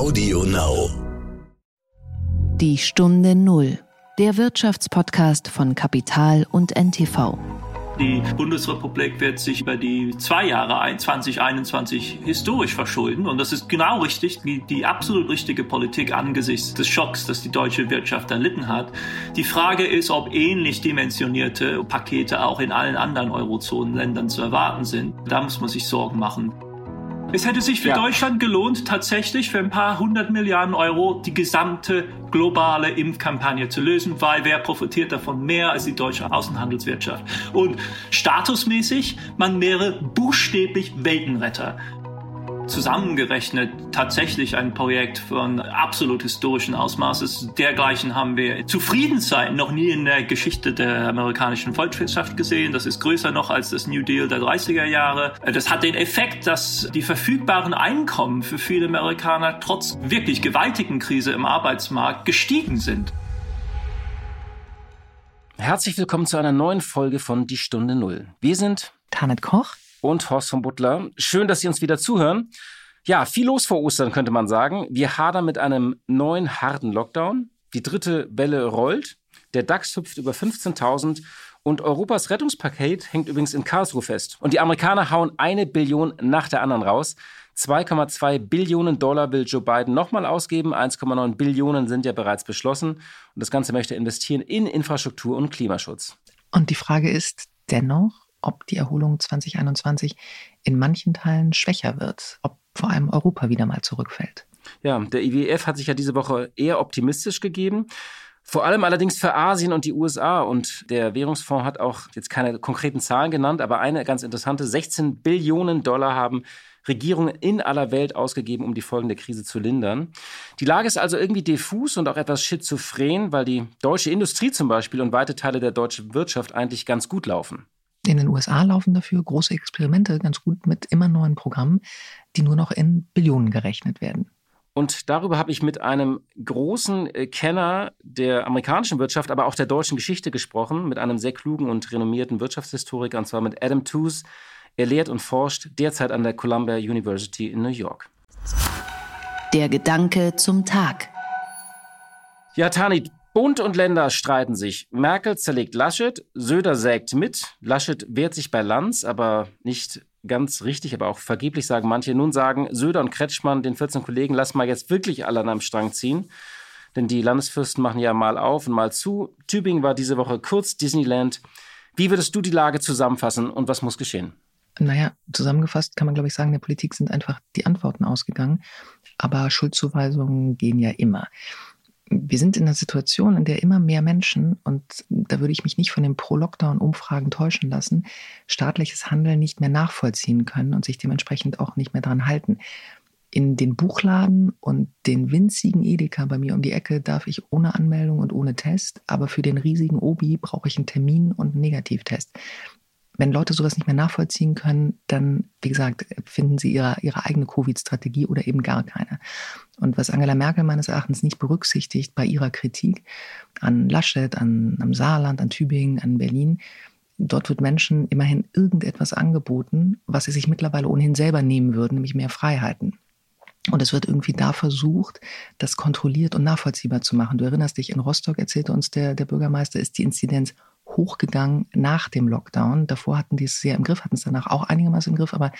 Audio Now. Die Stunde Null. Der Wirtschaftspodcast von Kapital und NTV. Die Bundesrepublik wird sich über die zwei Jahre 2021 historisch verschulden. Und das ist genau richtig, die, die absolut richtige Politik angesichts des Schocks, das die deutsche Wirtschaft erlitten hat. Die Frage ist, ob ähnlich dimensionierte Pakete auch in allen anderen Eurozonenländern zu erwarten sind. Da muss man sich Sorgen machen. Es hätte sich für ja. Deutschland gelohnt, tatsächlich für ein paar hundert Milliarden Euro die gesamte globale Impfkampagne zu lösen, weil wer profitiert davon mehr als die deutsche Außenhandelswirtschaft? Und statusmäßig, man wäre buchstäblich Weltenretter zusammengerechnet tatsächlich ein Projekt von absolut historischen Ausmaßes. Dergleichen haben wir zu Friedenszeiten noch nie in der Geschichte der amerikanischen Volkswirtschaft gesehen. Das ist größer noch als das New Deal der 30er Jahre. Das hat den Effekt, dass die verfügbaren Einkommen für viele Amerikaner trotz wirklich gewaltigen Krise im Arbeitsmarkt gestiegen sind. Herzlich willkommen zu einer neuen Folge von Die Stunde Null. Wir sind Tanet Koch und Horst von Butler. Schön, dass Sie uns wieder zuhören. Ja, viel los vor Ostern, könnte man sagen. Wir hadern mit einem neuen harten Lockdown. Die dritte Welle rollt. Der DAX hüpft über 15.000 und Europas Rettungspaket hängt übrigens in Karlsruhe fest. Und die Amerikaner hauen eine Billion nach der anderen raus. 2,2 Billionen Dollar will Joe Biden nochmal ausgeben. 1,9 Billionen sind ja bereits beschlossen. Und das Ganze möchte investieren in Infrastruktur und Klimaschutz. Und die Frage ist dennoch, ob die Erholung 2021 in manchen Teilen schwächer wird, ob vor allem Europa wieder mal zurückfällt. Ja, der IWF hat sich ja diese Woche eher optimistisch gegeben. Vor allem allerdings für Asien und die USA. Und der Währungsfonds hat auch jetzt keine konkreten Zahlen genannt, aber eine ganz interessante. 16 Billionen Dollar haben Regierungen in aller Welt ausgegeben, um die Folgen der Krise zu lindern. Die Lage ist also irgendwie diffus und auch etwas schizophren, weil die deutsche Industrie zum Beispiel und weite Teile der deutschen Wirtschaft eigentlich ganz gut laufen. In den USA laufen dafür große Experimente ganz gut mit immer neuen Programmen, die nur noch in Billionen gerechnet werden. Und darüber habe ich mit einem großen äh, Kenner der amerikanischen Wirtschaft, aber auch der deutschen Geschichte gesprochen, mit einem sehr klugen und renommierten Wirtschaftshistoriker, und zwar mit Adam Tooze. Er lehrt und forscht derzeit an der Columbia University in New York. Der Gedanke zum Tag. Ja, Tani, Bund und Länder streiten sich. Merkel zerlegt Laschet, Söder sägt mit. Laschet wehrt sich bei Lanz, aber nicht ganz richtig, aber auch vergeblich sagen manche. Nun sagen Söder und Kretschmann den 14 Kollegen, lass mal jetzt wirklich alle an einem Strang ziehen. Denn die Landesfürsten machen ja mal auf und mal zu. Tübingen war diese Woche kurz Disneyland. Wie würdest du die Lage zusammenfassen und was muss geschehen? Naja, zusammengefasst kann man, glaube ich, sagen, der Politik sind einfach die Antworten ausgegangen. Aber Schuldzuweisungen gehen ja immer wir sind in einer Situation, in der immer mehr Menschen, und da würde ich mich nicht von den Pro-Lockdown-Umfragen täuschen lassen, staatliches Handeln nicht mehr nachvollziehen können und sich dementsprechend auch nicht mehr daran halten. In den Buchladen und den winzigen Edeka bei mir um die Ecke darf ich ohne Anmeldung und ohne Test, aber für den riesigen Obi brauche ich einen Termin und einen Negativtest wenn Leute sowas nicht mehr nachvollziehen können, dann, wie gesagt, finden sie ihre, ihre eigene Covid-Strategie oder eben gar keine. Und was Angela Merkel meines Erachtens nicht berücksichtigt bei ihrer Kritik an Laschet, an, am Saarland, an Tübingen, an Berlin, dort wird Menschen immerhin irgendetwas angeboten, was sie sich mittlerweile ohnehin selber nehmen würden, nämlich mehr Freiheiten. Und es wird irgendwie da versucht, das kontrolliert und nachvollziehbar zu machen. Du erinnerst dich, in Rostock erzählte uns der, der Bürgermeister, ist die Inzidenz hochgegangen nach dem Lockdown. Davor hatten die es sehr im Griff, hatten es danach auch einigermaßen im Griff, aber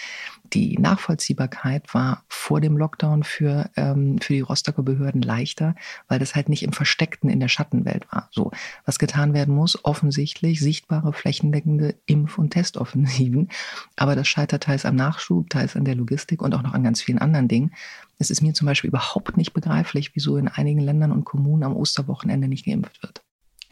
die Nachvollziehbarkeit war vor dem Lockdown für, ähm, für die Rostocker Behörden leichter, weil das halt nicht im Versteckten in der Schattenwelt war. So, was getan werden muss, offensichtlich sichtbare, flächendeckende Impf- und Testoffensiven. Aber das scheitert teils am Nachschub, teils an der Logistik und auch noch an ganz vielen anderen Dingen. Es ist mir zum Beispiel überhaupt nicht begreiflich, wieso in einigen Ländern und Kommunen am Osterwochenende nicht geimpft wird.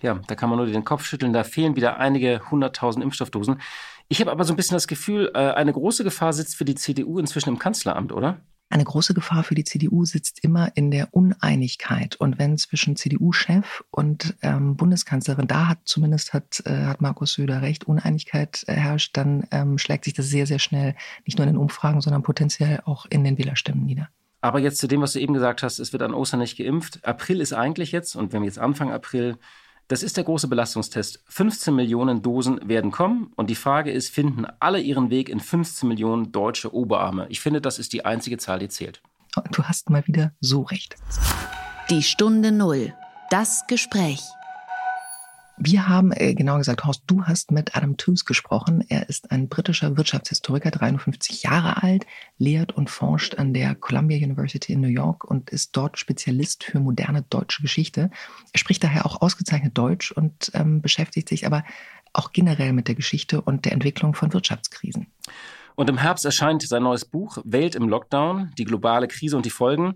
Ja, da kann man nur den Kopf schütteln. Da fehlen wieder einige hunderttausend Impfstoffdosen. Ich habe aber so ein bisschen das Gefühl, äh, eine große Gefahr sitzt für die CDU inzwischen im Kanzleramt, oder? Eine große Gefahr für die CDU sitzt immer in der Uneinigkeit. Und wenn zwischen CDU-Chef und ähm, Bundeskanzlerin, da hat zumindest hat, äh, hat Markus Söder recht, Uneinigkeit äh, herrscht, dann ähm, schlägt sich das sehr, sehr schnell nicht nur in den Umfragen, sondern potenziell auch in den Wählerstimmen nieder. Aber jetzt zu dem, was du eben gesagt hast, es wird an Ostern nicht geimpft. April ist eigentlich jetzt, und wenn wir jetzt Anfang April das ist der große Belastungstest. 15 Millionen Dosen werden kommen und die Frage ist, finden alle ihren Weg in 15 Millionen deutsche Oberarme? Ich finde, das ist die einzige Zahl, die zählt. du hast mal wieder so recht. Die Stunde Null. Das Gespräch. Wir haben, äh, genauer gesagt, Horst, du hast mit Adam Tooze gesprochen. Er ist ein britischer Wirtschaftshistoriker, 53 Jahre alt, lehrt und forscht an der Columbia University in New York und ist dort Spezialist für moderne deutsche Geschichte. Er spricht daher auch ausgezeichnet Deutsch und ähm, beschäftigt sich aber auch generell mit der Geschichte und der Entwicklung von Wirtschaftskrisen. Und im Herbst erscheint sein neues Buch Welt im Lockdown, die globale Krise und die Folgen.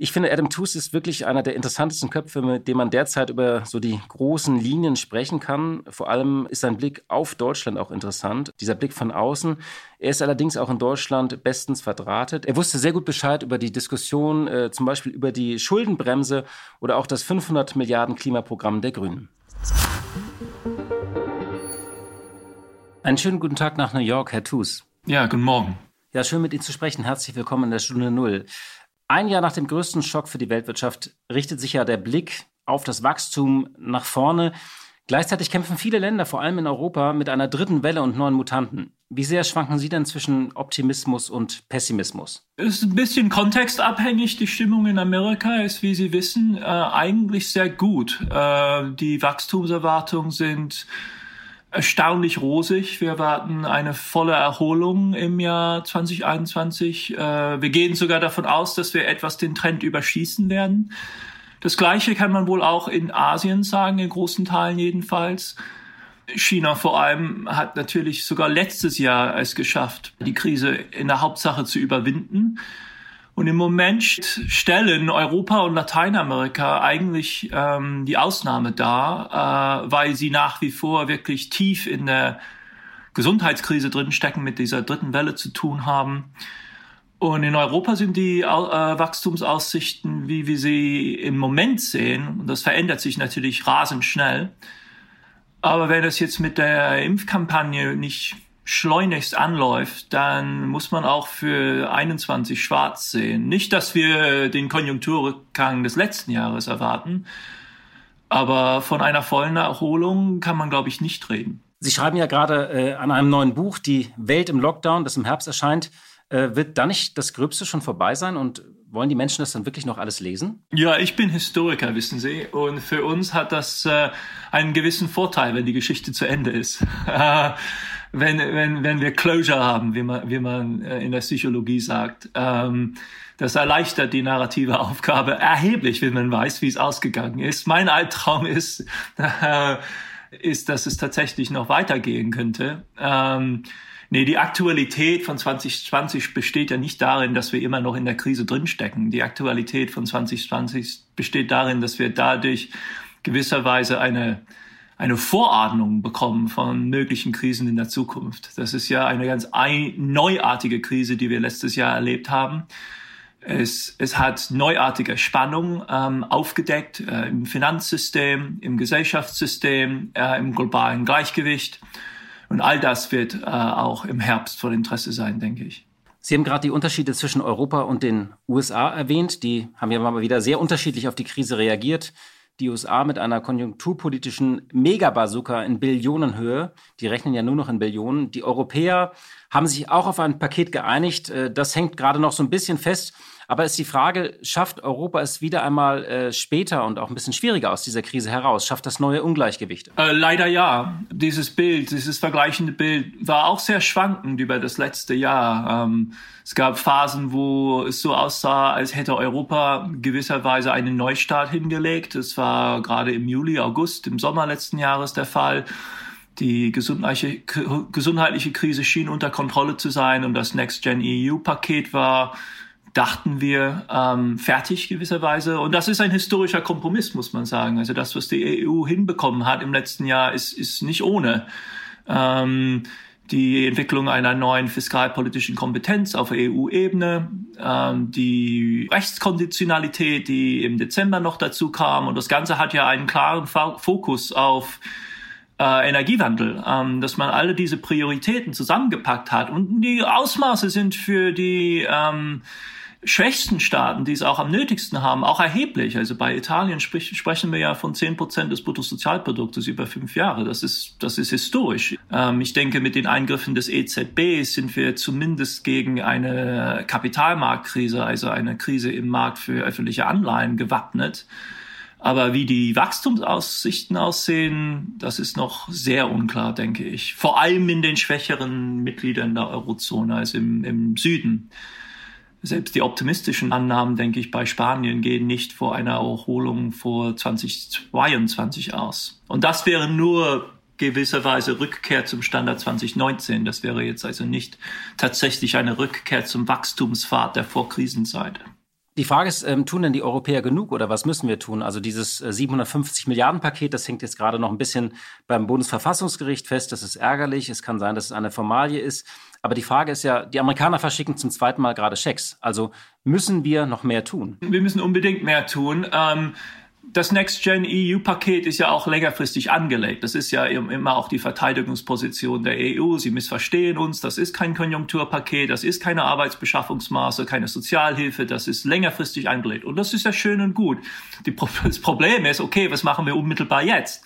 Ich finde, Adam Tooze ist wirklich einer der interessantesten Köpfe, mit dem man derzeit über so die großen Linien sprechen kann. Vor allem ist sein Blick auf Deutschland auch interessant, dieser Blick von außen. Er ist allerdings auch in Deutschland bestens verdrahtet. Er wusste sehr gut Bescheid über die Diskussion, äh, zum Beispiel über die Schuldenbremse oder auch das 500 Milliarden Klimaprogramm der Grünen. Einen schönen guten Tag nach New York, Herr Tooze. Ja, guten Morgen. Ja, schön mit Ihnen zu sprechen. Herzlich willkommen in der Stunde Null. Ein Jahr nach dem größten Schock für die Weltwirtschaft richtet sich ja der Blick auf das Wachstum nach vorne. Gleichzeitig kämpfen viele Länder, vor allem in Europa, mit einer dritten Welle und neuen Mutanten. Wie sehr schwanken Sie denn zwischen Optimismus und Pessimismus? Es ist ein bisschen kontextabhängig. Die Stimmung in Amerika ist, wie Sie wissen, äh, eigentlich sehr gut. Äh, die Wachstumserwartungen sind erstaunlich rosig. Wir erwarten eine volle Erholung im Jahr 2021. Äh, wir gehen sogar davon aus, dass wir etwas den Trend überschießen werden. Das Gleiche kann man wohl auch in Asien sagen, in großen Teilen jedenfalls. China vor allem hat natürlich sogar letztes Jahr es geschafft, die Krise in der Hauptsache zu überwinden. Und im Moment stellen Europa und Lateinamerika eigentlich ähm, die Ausnahme dar, äh, weil sie nach wie vor wirklich tief in der Gesundheitskrise drin stecken, mit dieser dritten Welle zu tun haben. Und in Europa sind die äh, Wachstumsaussichten, wie wir sie im Moment sehen, und das verändert sich natürlich rasend schnell. Aber wenn es jetzt mit der Impfkampagne nicht schleunigst anläuft, dann muss man auch für 21 schwarz sehen. Nicht, dass wir den Konjunkturrückgang des letzten Jahres erwarten, aber von einer vollen Erholung kann man, glaube ich, nicht reden. Sie schreiben ja gerade äh, an einem neuen Buch, Die Welt im Lockdown, das im Herbst erscheint. Äh, wird da nicht das Gröbste schon vorbei sein und wollen die Menschen das dann wirklich noch alles lesen? Ja, ich bin Historiker, wissen Sie. Und für uns hat das äh, einen gewissen Vorteil, wenn die Geschichte zu Ende ist. wenn, wenn, wenn wir Closure haben, wie man, wie man äh, in der Psychologie sagt. Ähm, das erleichtert die narrative Aufgabe erheblich, wenn man weiß, wie es ausgegangen ist. Mein Albtraum ist, äh, ist, dass es tatsächlich noch weitergehen könnte. Ähm, nee, die Aktualität von 2020 besteht ja nicht darin, dass wir immer noch in der Krise drinstecken. Die Aktualität von 2020 besteht darin, dass wir dadurch gewisserweise eine eine Vorahnung bekommen von möglichen Krisen in der Zukunft. Das ist ja eine ganz neuartige Krise, die wir letztes Jahr erlebt haben. Es, es hat neuartige Spannungen ähm, aufgedeckt äh, im Finanzsystem, im Gesellschaftssystem, äh, im globalen Gleichgewicht. Und all das wird äh, auch im Herbst von Interesse sein, denke ich. Sie haben gerade die Unterschiede zwischen Europa und den USA erwähnt. Die haben ja mal wieder sehr unterschiedlich auf die Krise reagiert die USA mit einer konjunkturpolitischen Megabazooka in Billionenhöhe. Die rechnen ja nur noch in Billionen. Die Europäer haben sich auch auf ein Paket geeinigt. Äh, das hängt gerade noch so ein bisschen fest. Aber ist die Frage, schafft Europa es wieder einmal äh, später und auch ein bisschen schwieriger aus dieser Krise heraus? Schafft das neue Ungleichgewicht? Äh, leider ja. Dieses Bild, dieses vergleichende Bild war auch sehr schwankend über das letzte Jahr. Ähm, es gab Phasen, wo es so aussah, als hätte Europa gewisserweise einen Neustart hingelegt. Es war gerade im Juli, August, im Sommer letzten Jahres der Fall. Die gesundheitliche, gesundheitliche Krise schien unter Kontrolle zu sein und das Next Gen EU Paket war dachten wir, ähm, fertig gewisserweise. Und das ist ein historischer Kompromiss, muss man sagen. Also das, was die EU hinbekommen hat im letzten Jahr, ist, ist nicht ohne. Ähm, die Entwicklung einer neuen fiskalpolitischen Kompetenz auf EU-Ebene, ähm, die Rechtskonditionalität, die im Dezember noch dazu kam. Und das Ganze hat ja einen klaren Fokus auf äh, Energiewandel, ähm, dass man alle diese Prioritäten zusammengepackt hat. Und die Ausmaße sind für die ähm, schwächsten Staaten, die es auch am nötigsten haben, auch erheblich. Also bei Italien sprich, sprechen wir ja von zehn Prozent des Bruttosozialproduktes über fünf Jahre. Das ist, das ist historisch. Ähm, ich denke, mit den Eingriffen des EZB sind wir zumindest gegen eine Kapitalmarktkrise, also eine Krise im Markt für öffentliche Anleihen gewappnet. Aber wie die Wachstumsaussichten aussehen, das ist noch sehr unklar, denke ich. Vor allem in den schwächeren Mitgliedern der Eurozone, also im, im Süden. Selbst die optimistischen Annahmen, denke ich, bei Spanien gehen nicht vor einer Erholung vor 2022 aus. Und das wäre nur gewisserweise Rückkehr zum Standard 2019. Das wäre jetzt also nicht tatsächlich eine Rückkehr zum Wachstumspfad der Vorkrisenzeit. Die Frage ist, ähm, tun denn die Europäer genug oder was müssen wir tun? Also dieses äh, 750 Milliarden Paket, das hängt jetzt gerade noch ein bisschen beim Bundesverfassungsgericht fest. Das ist ärgerlich. Es kann sein, dass es eine Formalie ist. Aber die Frage ist ja, die Amerikaner verschicken zum zweiten Mal gerade Schecks. Also müssen wir noch mehr tun? Wir müssen unbedingt mehr tun. Ähm das Next-Gen-EU-Paket ist ja auch längerfristig angelegt. Das ist ja immer auch die Verteidigungsposition der EU. Sie missverstehen uns. Das ist kein Konjunkturpaket. Das ist keine Arbeitsbeschaffungsmaße, keine Sozialhilfe. Das ist längerfristig angelegt. Und das ist ja schön und gut. Die, das Problem ist, okay, was machen wir unmittelbar jetzt?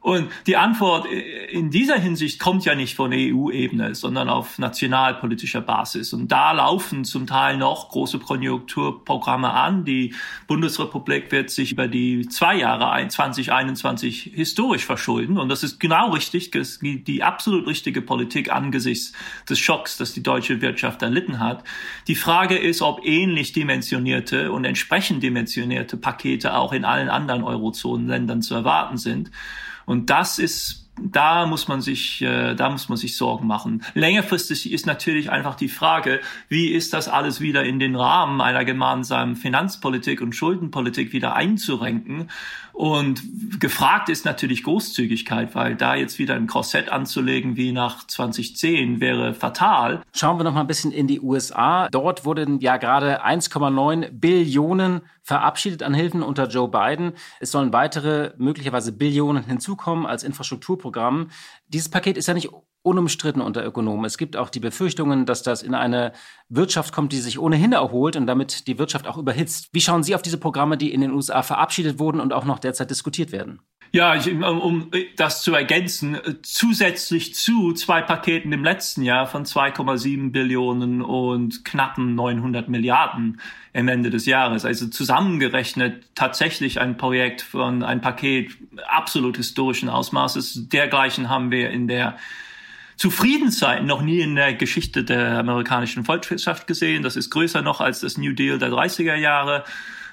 Und die Antwort in dieser Hinsicht kommt ja nicht von EU-Ebene, sondern auf nationalpolitischer Basis. Und da laufen zum Teil noch große Konjunkturprogramme an. Die Bundesrepublik wird sich über die zwei Jahre 2021 historisch verschulden. Und das ist genau richtig, die absolut richtige Politik angesichts des Schocks, das die deutsche Wirtschaft erlitten hat. Die Frage ist, ob ähnlich dimensionierte und entsprechend dimensionierte Pakete auch in allen anderen Eurozonenländern zu erwarten sind. Und das ist da muss man sich, äh, da muss man sich Sorgen machen. Längerfristig ist natürlich einfach die Frage, wie ist das alles wieder in den Rahmen einer gemeinsamen Finanzpolitik und Schuldenpolitik wieder einzurenken? Und gefragt ist natürlich Großzügigkeit, weil da jetzt wieder ein Korsett anzulegen wie nach 2010 wäre fatal. Schauen wir noch mal ein bisschen in die USA. Dort wurden ja gerade 1,9 Billionen verabschiedet an Hilfen unter Joe Biden. Es sollen weitere möglicherweise Billionen hinzukommen als Infrastrukturprogramm. Dieses Paket ist ja nicht unumstritten unter Ökonomen. Es gibt auch die Befürchtungen, dass das in eine Wirtschaft kommt, die sich ohnehin erholt und damit die Wirtschaft auch überhitzt. Wie schauen Sie auf diese Programme, die in den USA verabschiedet wurden und auch noch derzeit diskutiert werden? Ja, ich, um das zu ergänzen, zusätzlich zu zwei Paketen im letzten Jahr von 2,7 Billionen und knappen 900 Milliarden am Ende des Jahres. Also zusammengerechnet tatsächlich ein Projekt von ein Paket absolut historischen Ausmaßes. Dergleichen haben wir in der zu noch nie in der Geschichte der amerikanischen Volkswirtschaft gesehen. Das ist größer noch als das New Deal der 30er Jahre.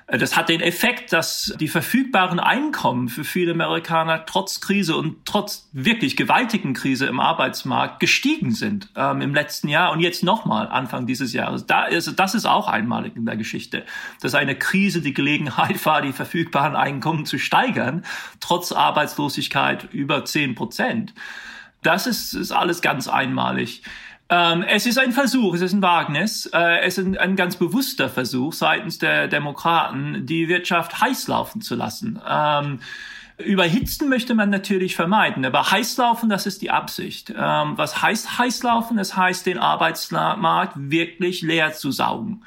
Äh, das hat den Effekt, dass die verfügbaren Einkommen für viele Amerikaner trotz Krise und trotz wirklich gewaltigen Krise im Arbeitsmarkt gestiegen sind ähm, im letzten Jahr und jetzt nochmal Anfang dieses Jahres. Da ist, das ist auch einmalig in der Geschichte, dass eine Krise die Gelegenheit war, die verfügbaren Einkommen zu steigern, trotz Arbeitslosigkeit über zehn Prozent. Das ist, ist alles ganz einmalig. Ähm, es ist ein Versuch, es ist ein Wagnis, äh, es ist ein, ein, ganz bewusster Versuch seitens der Demokraten, die Wirtschaft heiß laufen zu lassen. Ähm, Überhitzen möchte man natürlich vermeiden, aber heißlaufen, das ist die Absicht. Ähm, was heißt heißlaufen? Es heißt, den Arbeitsmarkt wirklich leer zu saugen.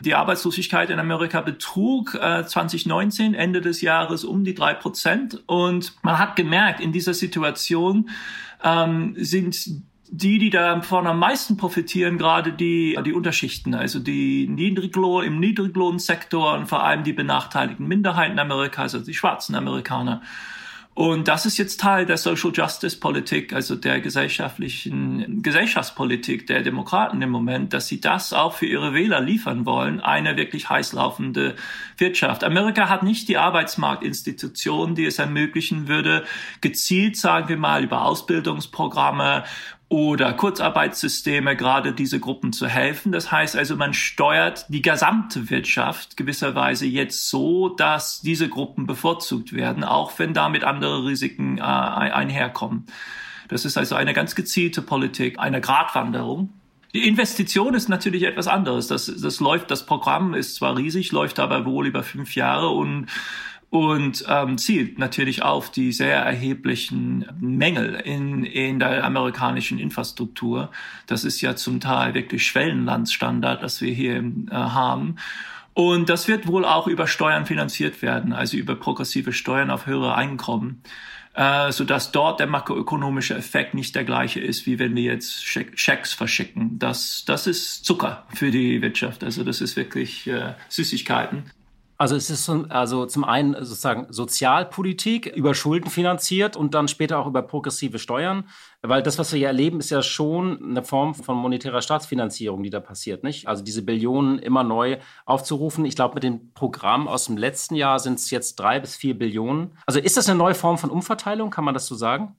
Die Arbeitslosigkeit in Amerika betrug äh, 2019, Ende des Jahres, um die drei Prozent. Und man hat gemerkt, in dieser Situation ähm, sind die, die davon am meisten profitieren, gerade die, die Unterschichten, also die Niedriglohn, im Niedriglohnsektor und vor allem die benachteiligten Minderheiten Amerikas, also die schwarzen Amerikaner. Und das ist jetzt Teil der Social Justice Politik, also der gesellschaftlichen Gesellschaftspolitik der Demokraten im Moment, dass sie das auch für ihre Wähler liefern wollen, eine wirklich heiß laufende Wirtschaft. Amerika hat nicht die Arbeitsmarktinstitutionen, die es ermöglichen würde, gezielt, sagen wir mal, über Ausbildungsprogramme oder Kurzarbeitssysteme gerade diese Gruppen zu helfen. Das heißt also, man steuert die gesamte Wirtschaft gewisserweise jetzt so, dass diese Gruppen bevorzugt werden, auch wenn damit andere Risiken äh, einherkommen. Das ist also eine ganz gezielte Politik, eine Gratwanderung. Die Investition ist natürlich etwas anderes. Das, das läuft, das Programm ist zwar riesig, läuft aber wohl über fünf Jahre und und ähm, zielt natürlich auf die sehr erheblichen Mängel in, in der amerikanischen Infrastruktur. Das ist ja zum Teil wirklich Schwellenlandsstandard, das wir hier äh, haben. Und das wird wohl auch über Steuern finanziert werden, also über progressive Steuern auf höhere Einkommen, äh, so dass dort der makroökonomische Effekt nicht der gleiche ist, wie wenn wir jetzt Schecks verschicken. Das, das ist Zucker für die Wirtschaft. Also das ist wirklich äh, Süßigkeiten. Also es ist also zum einen sozusagen Sozialpolitik über Schulden finanziert und dann später auch über progressive Steuern, weil das, was wir hier erleben, ist ja schon eine Form von monetärer Staatsfinanzierung, die da passiert, nicht? Also diese Billionen immer neu aufzurufen. Ich glaube, mit dem Programm aus dem letzten Jahr sind es jetzt drei bis vier Billionen. Also ist das eine neue Form von Umverteilung? Kann man das so sagen?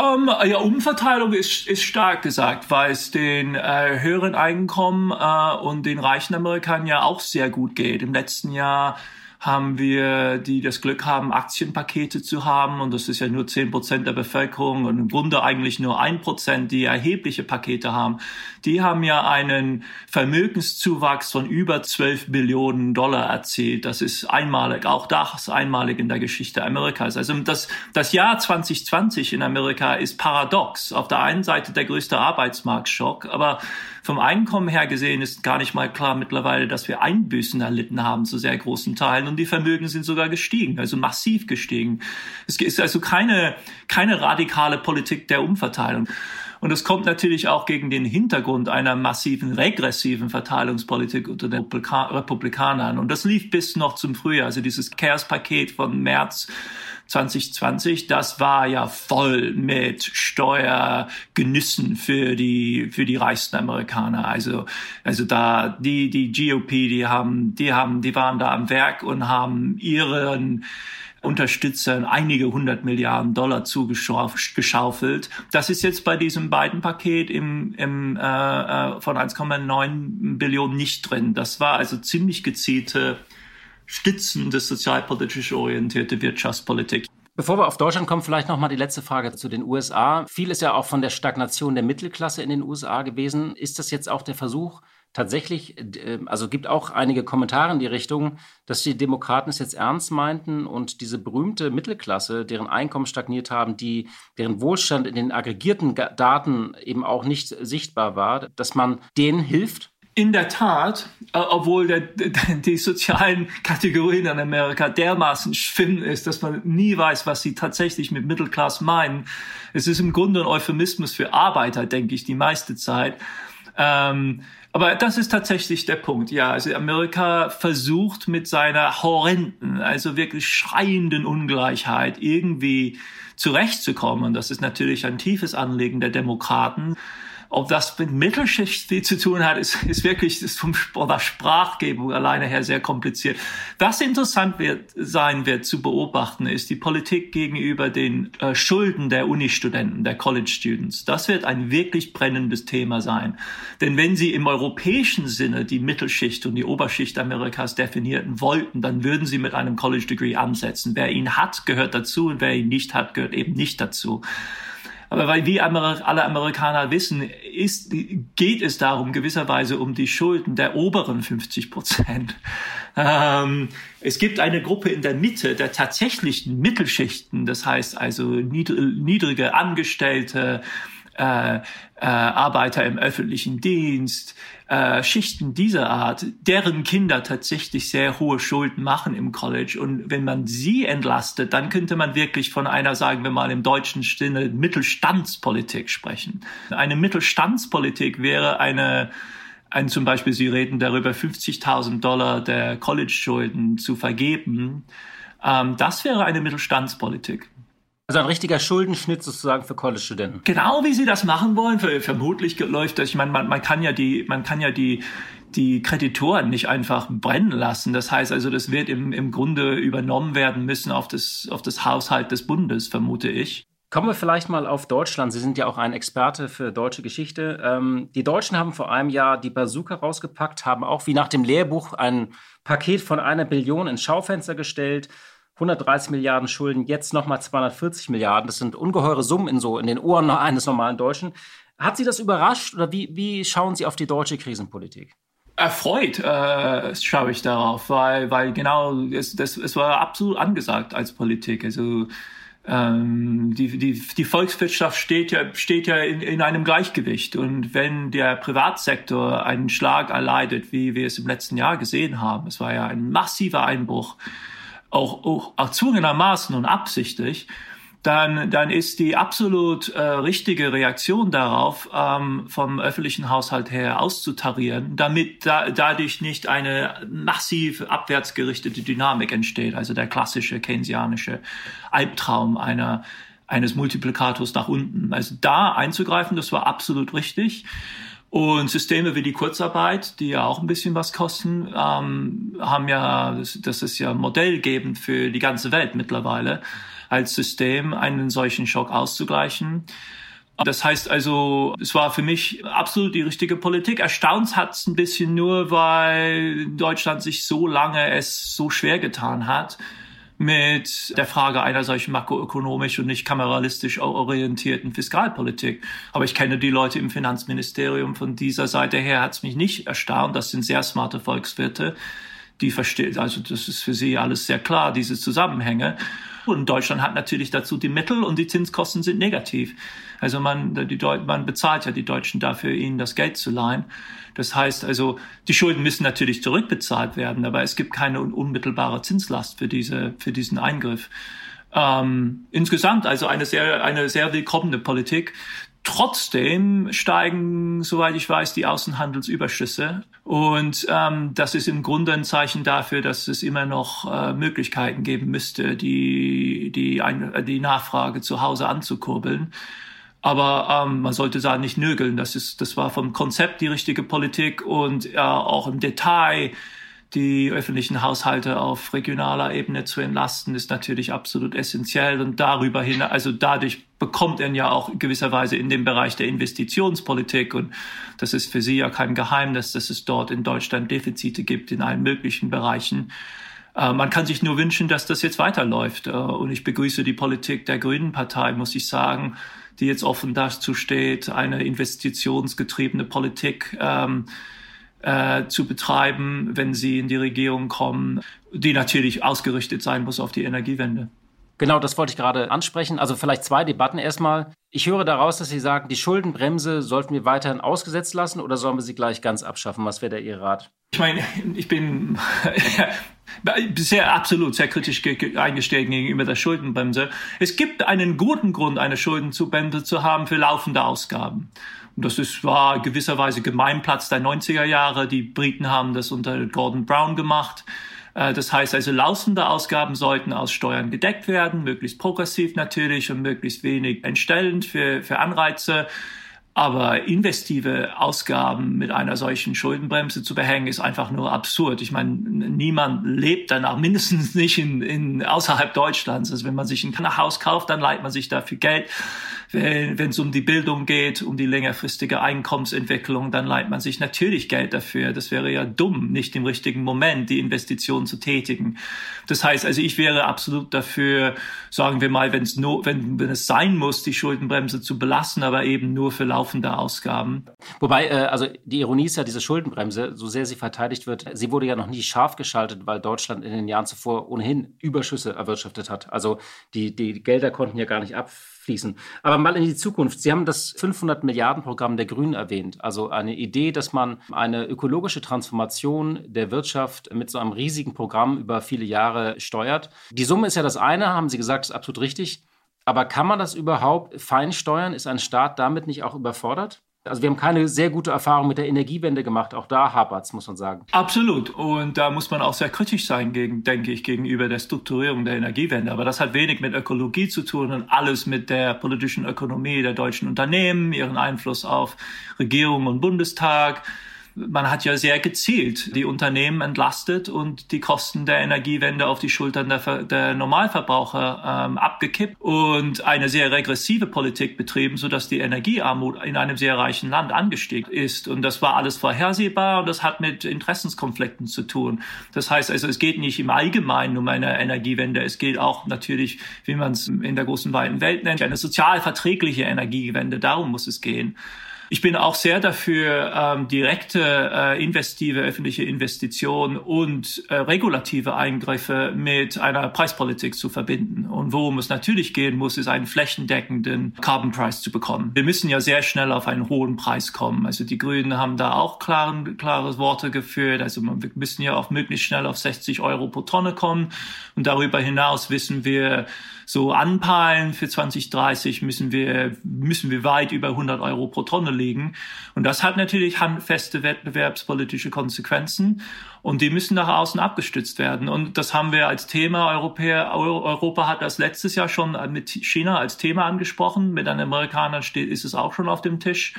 Um, ähm, ja, Umverteilung ist, ist stark gesagt, weil es den äh, höheren Einkommen äh, und den reichen Amerikanern ja auch sehr gut geht. Im letzten Jahr haben wir, die das Glück haben, Aktienpakete zu haben. Und das ist ja nur zehn Prozent der Bevölkerung und im Grunde eigentlich nur ein Prozent, die erhebliche Pakete haben. Die haben ja einen Vermögenszuwachs von über 12 Billionen Dollar erzielt. Das ist einmalig, auch das einmalig in der Geschichte Amerikas. Also das, das Jahr 2020 in Amerika ist paradox. Auf der einen Seite der größte Arbeitsmarktschock, aber vom Einkommen her gesehen ist gar nicht mal klar mittlerweile, dass wir Einbüßen erlitten haben zu sehr großen Teilen und die Vermögen sind sogar gestiegen, also massiv gestiegen. Es ist also keine, keine radikale Politik der Umverteilung. Und es kommt natürlich auch gegen den Hintergrund einer massiven regressiven Verteilungspolitik unter den Republikanern. Und das lief bis noch zum Frühjahr. Also dieses Chaos-Paket von März 2020, das war ja voll mit Steuergenüssen für die, für die reichsten Amerikaner. Also, also da, die, die GOP, die haben, die haben, die waren da am Werk und haben ihren, Unterstützern einige hundert Milliarden Dollar zugeschaufelt. Das ist jetzt bei diesem beiden Paket im, im, äh, äh von 1,9 Billionen nicht drin. Das war also ziemlich gezielte stützende sozialpolitisch orientierte Wirtschaftspolitik. Bevor wir auf Deutschland kommen, vielleicht noch mal die letzte Frage zu den USA. Viel ist ja auch von der Stagnation der Mittelklasse in den USA gewesen. Ist das jetzt auch der Versuch, tatsächlich, äh, also gibt auch einige Kommentare in die Richtung, dass die Demokraten es jetzt ernst meinten und diese berühmte Mittelklasse, deren Einkommen stagniert haben, die, deren Wohlstand in den aggregierten Daten eben auch nicht sichtbar war, dass man denen hilft? In der Tat, äh, obwohl der, die sozialen Kategorien in Amerika dermaßen schwimmen ist, dass man nie weiß, was sie tatsächlich mit Mittelklasse meinen. Es ist im Grunde ein Euphemismus für Arbeiter, denke ich, die meiste Zeit. Ähm, aber das ist tatsächlich der Punkt. Ja, also Amerika versucht mit seiner horrenden, also wirklich schreienden Ungleichheit irgendwie zurechtzukommen. Und das ist natürlich ein tiefes Anliegen der Demokraten. Ob das mit Mittelschicht viel zu tun hat, ist, ist wirklich ist vom der Sprachgebung alleine her sehr kompliziert. Was interessant wird, sein wird zu beobachten, ist die Politik gegenüber den äh, Schulden der Uni-Studenten, der College-Students. Das wird ein wirklich brennendes Thema sein. Denn wenn Sie im europäischen Sinne die Mittelschicht und die Oberschicht Amerikas definierten wollten, dann würden Sie mit einem College-Degree ansetzen. Wer ihn hat, gehört dazu und wer ihn nicht hat, gehört eben nicht dazu. Aber weil wie alle Amerikaner wissen, ist, geht es darum gewisserweise um die Schulden der oberen 50 Prozent. Ähm, es gibt eine Gruppe in der Mitte der tatsächlichen Mittelschichten, das heißt also niedrige Angestellte, äh, äh, Arbeiter im öffentlichen Dienst, äh, Schichten dieser Art, deren Kinder tatsächlich sehr hohe Schulden machen im College. Und wenn man sie entlastet, dann könnte man wirklich von einer, sagen wir mal im deutschen Sinne, Mittelstandspolitik sprechen. Eine Mittelstandspolitik wäre eine ein, zum Beispiel, Sie reden darüber, 50.000 Dollar der College-Schulden zu vergeben. Ähm, das wäre eine Mittelstandspolitik. Also ein richtiger Schuldenschnitt sozusagen für College-Studenten. Genau wie sie das machen wollen. Vermutlich läuft das. Ich meine, man, man kann ja die, man kann ja die die Kreditoren nicht einfach brennen lassen. Das heißt also, das wird im, im Grunde übernommen werden müssen auf das, auf das Haushalt des Bundes, vermute ich. Kommen wir vielleicht mal auf Deutschland. Sie sind ja auch ein Experte für deutsche Geschichte. Ähm, die Deutschen haben vor einem Jahr die Bazooka rausgepackt, haben auch wie nach dem Lehrbuch ein Paket von einer Billion ins Schaufenster gestellt 130 Milliarden Schulden, jetzt nochmal 240 Milliarden. Das sind ungeheure Summen in so in den Ohren eines normalen Deutschen. Hat Sie das überrascht oder wie, wie schauen Sie auf die deutsche Krisenpolitik? erfreut äh, schaue ich darauf, weil, weil genau es, das, es war absolut angesagt als Politik. Also ähm, die, die, die Volkswirtschaft steht ja, steht ja in, in einem Gleichgewicht. Und wenn der Privatsektor einen Schlag erleidet, wie wir es im letzten Jahr gesehen haben, es war ja ein massiver Einbruch, auch, auch erzwungenermaßen und absichtlich, dann, dann ist die absolut äh, richtige Reaktion darauf, ähm, vom öffentlichen Haushalt her auszutarieren, damit da, dadurch nicht eine massiv abwärts gerichtete Dynamik entsteht, also der klassische keynesianische Albtraum einer, eines Multiplikators nach unten. Also da einzugreifen, das war absolut richtig. Und Systeme wie die Kurzarbeit, die ja auch ein bisschen was kosten, ähm, haben ja, das, ist ja modellgebend für die ganze Welt mittlerweile als System, einen solchen Schock auszugleichen. Das heißt also, es war für mich absolut die richtige Politik. Erstaunt hat es ein bisschen nur, weil Deutschland sich so lange es so schwer getan hat mit der Frage einer solchen makroökonomisch und nicht kameralistisch orientierten Fiskalpolitik. Aber ich kenne die Leute im Finanzministerium von dieser Seite her, hat es mich nicht erstaunt. Das sind sehr smarte Volkswirte, die verstehen, also das ist für sie alles sehr klar, diese Zusammenhänge. Und Deutschland hat natürlich dazu die Mittel und die Zinskosten sind negativ. Also man, die Deut man bezahlt ja die Deutschen dafür, ihnen das Geld zu leihen. Das heißt also, die Schulden müssen natürlich zurückbezahlt werden, aber es gibt keine unmittelbare Zinslast für diese, für diesen Eingriff. Ähm, insgesamt also eine sehr, eine sehr willkommene Politik. Trotzdem steigen, soweit ich weiß, die Außenhandelsüberschüsse. Und ähm, das ist im Grunde ein Zeichen dafür, dass es immer noch äh, Möglichkeiten geben müsste, die, die, ein, die Nachfrage zu Hause anzukurbeln. Aber ähm, man sollte da nicht nögeln. Das, ist, das war vom Konzept die richtige Politik und äh, auch im Detail die öffentlichen Haushalte auf regionaler Ebene zu entlasten, ist natürlich absolut essentiell. Und darüber hin, also dadurch bekommt er ja auch gewisserweise in dem Bereich der Investitionspolitik. Und das ist für Sie ja kein Geheimnis, dass es dort in Deutschland Defizite gibt in allen möglichen Bereichen. Äh, man kann sich nur wünschen, dass das jetzt weiterläuft. Äh, und ich begrüße die Politik der Grünen Partei, muss ich sagen, die jetzt offen dazu steht, eine investitionsgetriebene Politik ähm, äh, zu betreiben, wenn sie in die Regierung kommen, die natürlich ausgerichtet sein muss auf die Energiewende. Genau, das wollte ich gerade ansprechen. Also vielleicht zwei Debatten erstmal. Ich höre daraus, dass Sie sagen, die Schuldenbremse sollten wir weiterhin ausgesetzt lassen oder sollen wir sie gleich ganz abschaffen? Was wäre da Ihr Rat? Ich meine, ich bin bisher absolut sehr kritisch eingestellt gegenüber der Schuldenbremse. Es gibt einen guten Grund, eine Schuldenbremse zu haben für laufende Ausgaben. Das ist, war gewisserweise Gemeinplatz der 90er Jahre. Die Briten haben das unter Gordon Brown gemacht. Äh, das heißt also, laufende Ausgaben sollten aus Steuern gedeckt werden, möglichst progressiv natürlich und möglichst wenig entstellend für, für Anreize. Aber investive Ausgaben mit einer solchen Schuldenbremse zu behängen, ist einfach nur absurd. Ich meine, niemand lebt danach, mindestens nicht in, in außerhalb Deutschlands. Also wenn man sich ein Haus kauft, dann leiht man sich dafür Geld wenn es um die Bildung geht, um die längerfristige Einkommensentwicklung, dann leiht man sich natürlich Geld dafür. Das wäre ja dumm, nicht im richtigen Moment die Investition zu tätigen. Das heißt, also ich wäre absolut dafür, sagen wir mal, wenn es nur, wenn, wenn es sein muss, die Schuldenbremse zu belassen, aber eben nur für laufende Ausgaben. Wobei, äh, also die Ironie ist ja diese Schuldenbremse, so sehr sie verteidigt wird, sie wurde ja noch nie scharf geschaltet, weil Deutschland in den Jahren zuvor ohnehin Überschüsse erwirtschaftet hat. Also die, die Gelder konnten ja gar nicht ab fließen. Aber mal in die Zukunft. Sie haben das 500 Milliarden Programm der Grünen erwähnt. Also eine Idee, dass man eine ökologische Transformation der Wirtschaft mit so einem riesigen Programm über viele Jahre steuert. Die Summe ist ja das eine, haben Sie gesagt, ist absolut richtig. Aber kann man das überhaupt fein steuern? Ist ein Staat damit nicht auch überfordert? Also wir haben keine sehr gute Erfahrung mit der Energiewende gemacht. Auch da hapert muss man sagen. Absolut. Und da muss man auch sehr kritisch sein, gegen, denke ich, gegenüber der Strukturierung der Energiewende. Aber das hat wenig mit Ökologie zu tun und alles mit der politischen Ökonomie der deutschen Unternehmen, ihren Einfluss auf Regierung und Bundestag man hat ja sehr gezielt die Unternehmen entlastet und die Kosten der Energiewende auf die Schultern der, der Normalverbraucher ähm, abgekippt und eine sehr regressive Politik betrieben, sodass die Energiearmut in einem sehr reichen Land angestiegen ist. Und das war alles vorhersehbar und das hat mit Interessenskonflikten zu tun. Das heißt also, es geht nicht im Allgemeinen um eine Energiewende, es geht auch natürlich, wie man es in der großen weiten Welt nennt, eine sozial verträgliche Energiewende. Darum muss es gehen. Ich bin auch sehr dafür, ähm, direkte äh, investive öffentliche Investitionen und äh, regulative Eingriffe mit einer Preispolitik zu verbinden. Und worum es natürlich gehen muss, ist einen flächendeckenden Carbon Price zu bekommen. Wir müssen ja sehr schnell auf einen hohen Preis kommen. Also die Grünen haben da auch klaren, klare Worte geführt. Also wir müssen ja auch möglichst schnell auf 60 Euro pro Tonne kommen. Und darüber hinaus wissen wir, so anpeilen für 2030 müssen wir, müssen wir weit über 100 Euro pro Tonne liegen. Und das hat natürlich handfeste wettbewerbspolitische Konsequenzen. Und die müssen nach außen abgestützt werden. Und das haben wir als Thema. Europäer, Europa hat das letztes Jahr schon mit China als Thema angesprochen. Mit den Amerikanern steht, ist es auch schon auf dem Tisch.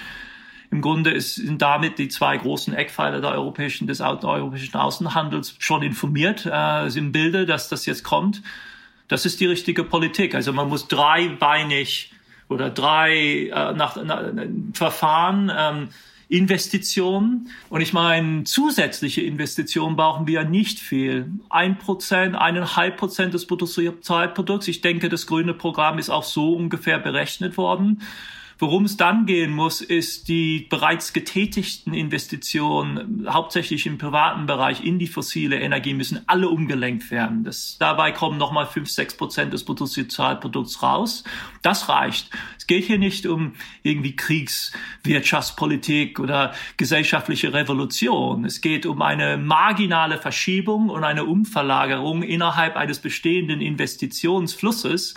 Im Grunde sind damit die zwei großen Eckpfeiler der europäischen, des europäischen Außenhandels schon informiert, äh, sind im Bilde, dass das jetzt kommt. Das ist die richtige Politik. Also man muss dreibeinig oder drei äh, nach, nach Verfahren ähm, Investitionen. Und ich meine, zusätzliche Investitionen brauchen wir nicht viel. Ein Prozent, eineinhalb Prozent des Bruttosozialprodukts. Ich denke, das grüne Programm ist auch so ungefähr berechnet worden. Worum es dann gehen muss, ist die bereits getätigten Investitionen, hauptsächlich im privaten Bereich in die fossile Energie, müssen alle umgelenkt werden. Das, dabei kommen nochmal fünf, sechs Prozent des Bruttosozialprodukts raus. Das reicht. Es geht hier nicht um irgendwie Kriegswirtschaftspolitik oder gesellschaftliche Revolution. Es geht um eine marginale Verschiebung und eine Umverlagerung innerhalb eines bestehenden Investitionsflusses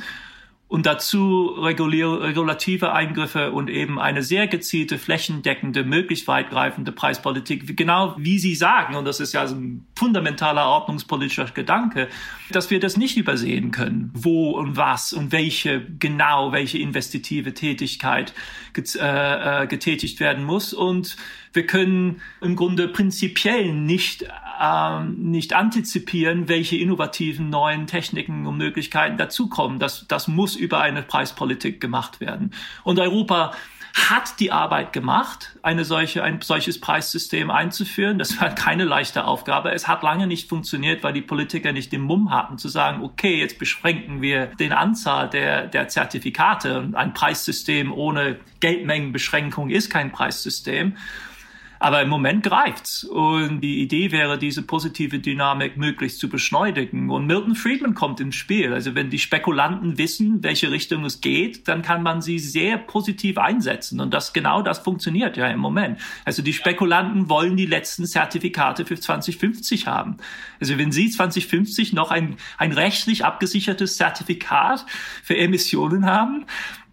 und dazu regulative Eingriffe und eben eine sehr gezielte, flächendeckende, möglichst weitgreifende Preispolitik, genau wie Sie sagen, und das ist ja ein fundamentaler ordnungspolitischer Gedanke, dass wir das nicht übersehen können, wo und was und welche genau, welche investitive Tätigkeit äh, äh, getätigt werden muss. Und wir können im Grunde prinzipiell nicht ähm, nicht antizipieren, welche innovativen neuen Techniken und Möglichkeiten dazukommen. Das, das muss über eine Preispolitik gemacht werden. Und Europa hat die Arbeit gemacht, eine solche, ein solches Preissystem einzuführen. Das war keine leichte Aufgabe. Es hat lange nicht funktioniert, weil die Politiker nicht den Mumm hatten zu sagen, okay, jetzt beschränken wir den Anzahl der, der Zertifikate. Ein Preissystem ohne Geldmengenbeschränkung ist kein Preissystem. Aber im Moment greift's. Und die Idee wäre, diese positive Dynamik möglichst zu beschleunigen. Und Milton Friedman kommt ins Spiel. Also wenn die Spekulanten wissen, welche Richtung es geht, dann kann man sie sehr positiv einsetzen. Und das genau das funktioniert ja im Moment. Also die Spekulanten wollen die letzten Zertifikate für 2050 haben. Also wenn Sie 2050 noch ein, ein rechtlich abgesichertes Zertifikat für Emissionen haben,